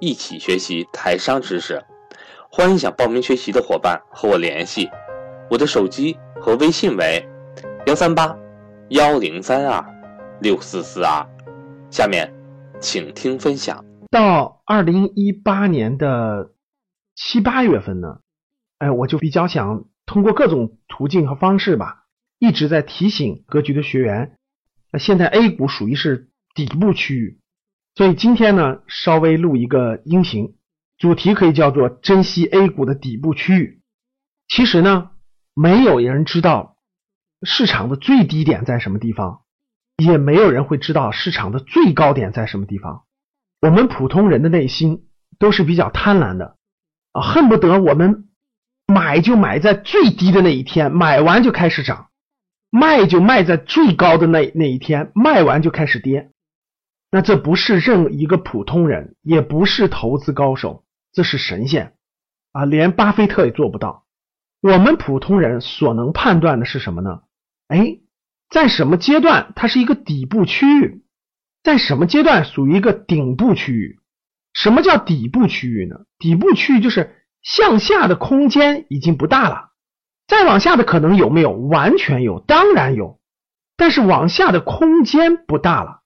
一起学习台商知识，欢迎想报名学习的伙伴和我联系，我的手机和微信为幺三八幺零三二六四四二。下面请听分享。到二零一八年的七八月份呢，哎，我就比较想通过各种途径和方式吧，一直在提醒格局的学员，那现在 A 股属于是底部区域。所以今天呢，稍微录一个音频，主题可以叫做“珍惜 A 股的底部区域”。其实呢，没有人知道市场的最低点在什么地方，也没有人会知道市场的最高点在什么地方。我们普通人的内心都是比较贪婪的啊，恨不得我们买就买在最低的那一天，买完就开始涨；卖就卖在最高的那那一天，卖完就开始跌。那这不是任一个普通人，也不是投资高手，这是神仙啊！连巴菲特也做不到。我们普通人所能判断的是什么呢？哎，在什么阶段它是一个底部区域，在什么阶段属于一个顶部区域？什么叫底部区域呢？底部区域就是向下的空间已经不大了，再往下的可能有没有？完全有，当然有，但是往下的空间不大了。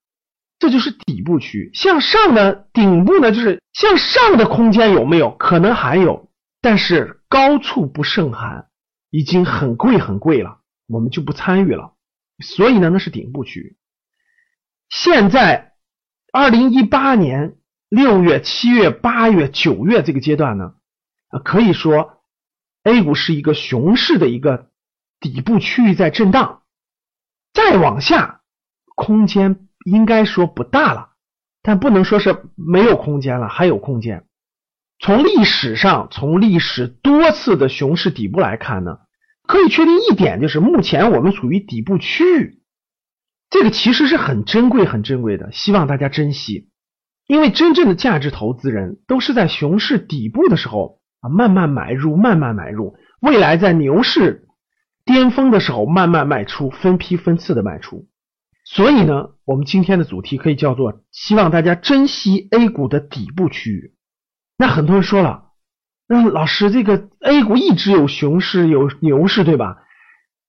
这就是底部区，向上的顶部呢，就是向上的空间有没有？可能还有，但是高处不胜寒，已经很贵很贵了，我们就不参与了。所以呢，那是顶部区域。现在二零一八年六月、七月、八月、九月这个阶段呢，可以说 A 股是一个熊市的一个底部区域在震荡，再往下空间。应该说不大了，但不能说是没有空间了，还有空间。从历史上，从历史多次的熊市底部来看呢，可以确定一点，就是目前我们处于底部区域，这个其实是很珍贵、很珍贵的，希望大家珍惜。因为真正的价值投资人都是在熊市底部的时候啊，慢慢买入，慢慢买入，未来在牛市巅峰的时候慢慢卖出，分批分次的卖出。所以呢，我们今天的主题可以叫做希望大家珍惜 A 股的底部区域。那很多人说了，那老师这个 A 股一直有熊市有牛市对吧？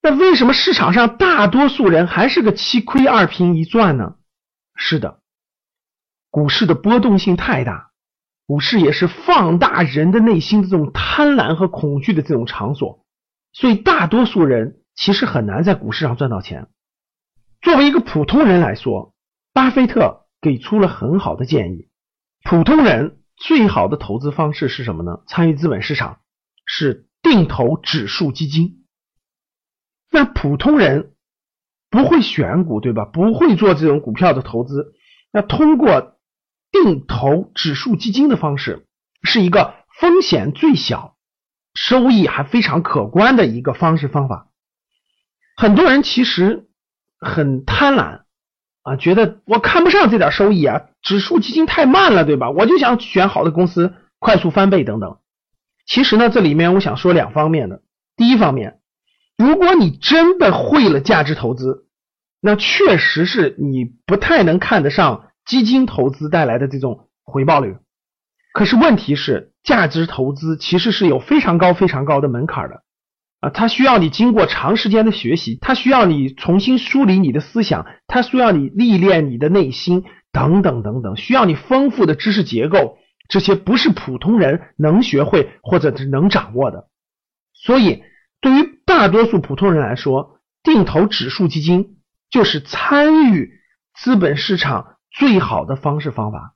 那为什么市场上大多数人还是个七亏二平一赚呢？是的，股市的波动性太大，股市也是放大人的内心的这种贪婪和恐惧的这种场所，所以大多数人其实很难在股市上赚到钱。作为一个普通人来说，巴菲特给出了很好的建议。普通人最好的投资方式是什么呢？参与资本市场是定投指数基金。那普通人不会选股，对吧？不会做这种股票的投资。那通过定投指数基金的方式，是一个风险最小、收益还非常可观的一个方式方法。很多人其实。很贪婪啊，觉得我看不上这点收益啊，指数基金太慢了，对吧？我就想选好的公司，快速翻倍等等。其实呢，这里面我想说两方面的。第一方面，如果你真的会了价值投资，那确实是你不太能看得上基金投资带来的这种回报率。可是问题是，价值投资其实是有非常高、非常高的门槛的。啊，它需要你经过长时间的学习，它需要你重新梳理你的思想，它需要你历练你的内心，等等等等，需要你丰富的知识结构，这些不是普通人能学会或者是能掌握的。所以，对于大多数普通人来说，定投指数基金就是参与资本市场最好的方式方法。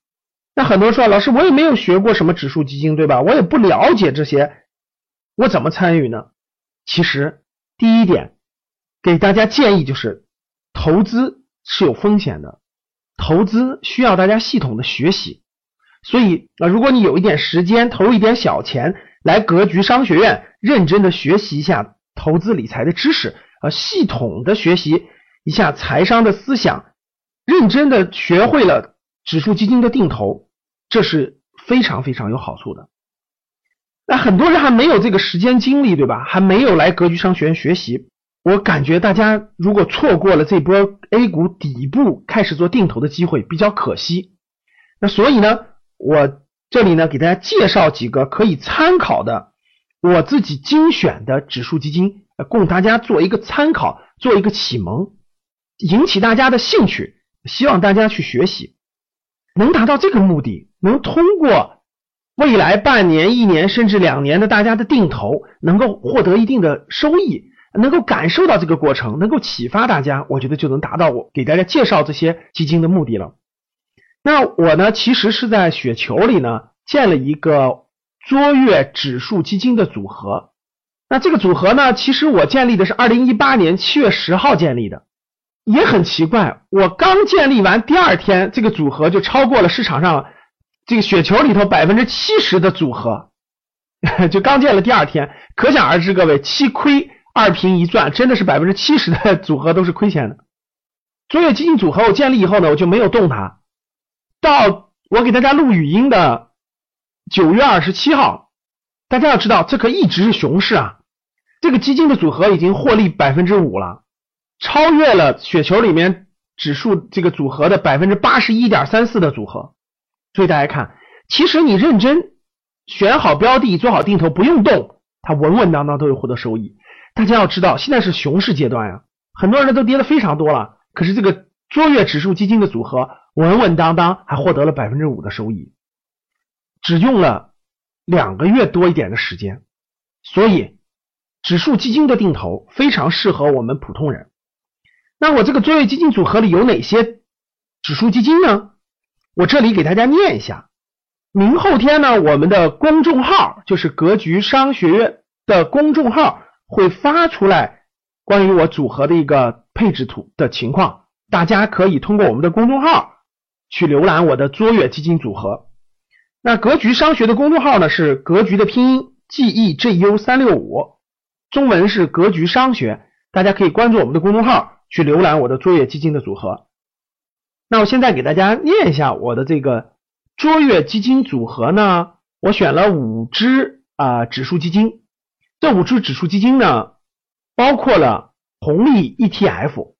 那很多人说，老师，我也没有学过什么指数基金，对吧？我也不了解这些，我怎么参与呢？其实，第一点给大家建议就是，投资是有风险的，投资需要大家系统的学习。所以啊，如果你有一点时间，投一点小钱来格局商学院，认真的学习一下投资理财的知识，啊，系统的学习一下财商的思想，认真的学会了指数基金的定投，这是非常非常有好处的。那很多人还没有这个时间精力，对吧？还没有来格局商学院学习。我感觉大家如果错过了这波 A 股底部开始做定投的机会，比较可惜。那所以呢，我这里呢给大家介绍几个可以参考的我自己精选的指数基金，供大家做一个参考，做一个启蒙，引起大家的兴趣，希望大家去学习，能达到这个目的，能通过。未来半年、一年甚至两年的大家的定投，能够获得一定的收益，能够感受到这个过程，能够启发大家，我觉得就能达到我给大家介绍这些基金的目的了。那我呢，其实是在雪球里呢建了一个卓越指数基金的组合。那这个组合呢，其实我建立的是二零一八年七月十号建立的，也很奇怪，我刚建立完第二天，这个组合就超过了市场上。这个雪球里头百分之七十的组合，就刚建了第二天，可想而知，各位七亏二平一赚，真的是百分之七十的组合都是亏钱的。卓越基金组合我建立以后呢，我就没有动它。到我给大家录语音的九月二十七号，大家要知道，这可一直是熊市啊。这个基金的组合已经获利百分之五了，超越了雪球里面指数这个组合的百分之八十一点三四的组合。所以大家看，其实你认真选好标的，做好定投，不用动，它稳稳当当都会获得收益。大家要知道，现在是熊市阶段呀，很多人都跌的非常多了，可是这个卓越指数基金的组合稳稳当当还获得了百分之五的收益，只用了两个月多一点的时间。所以，指数基金的定投非常适合我们普通人。那我这个卓越基金组合里有哪些指数基金呢？我这里给大家念一下，明后天呢，我们的公众号就是格局商学院的公众号会发出来关于我组合的一个配置图的情况，大家可以通过我们的公众号去浏览我的卓越基金组合。那格局商学的公众号呢是格局的拼音 G E G U 三六五，中文是格局商学，大家可以关注我们的公众号去浏览我的卓越基金的组合。那我现在给大家念一下我的这个卓越基金组合呢，我选了五只啊指数基金，这五只指数基金呢包括了红利 ETF，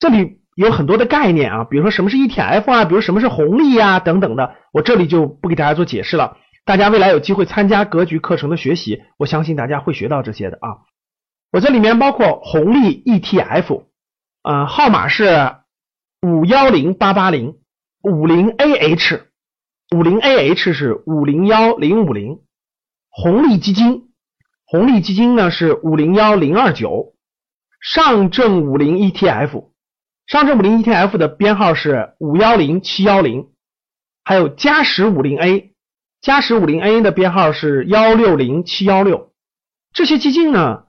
这里有很多的概念啊，比如说什么是 ETF 啊，比如什么是红利啊等等的，我这里就不给大家做解释了，大家未来有机会参加格局课程的学习，我相信大家会学到这些的啊。我这里面包括红利 ETF，呃，号码是。五幺零八八零五零 AH 五零 AH 是五零幺零五零红利基金红利基金呢是五零幺零二九上证五零 ETF 上证五零 ETF 的编号是五幺零七幺零还有嘉实五零 A 嘉实五零 A 的编号是幺六零七幺六这些基金呢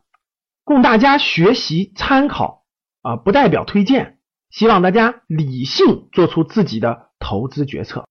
供大家学习参考啊不代表推荐。希望大家理性做出自己的投资决策。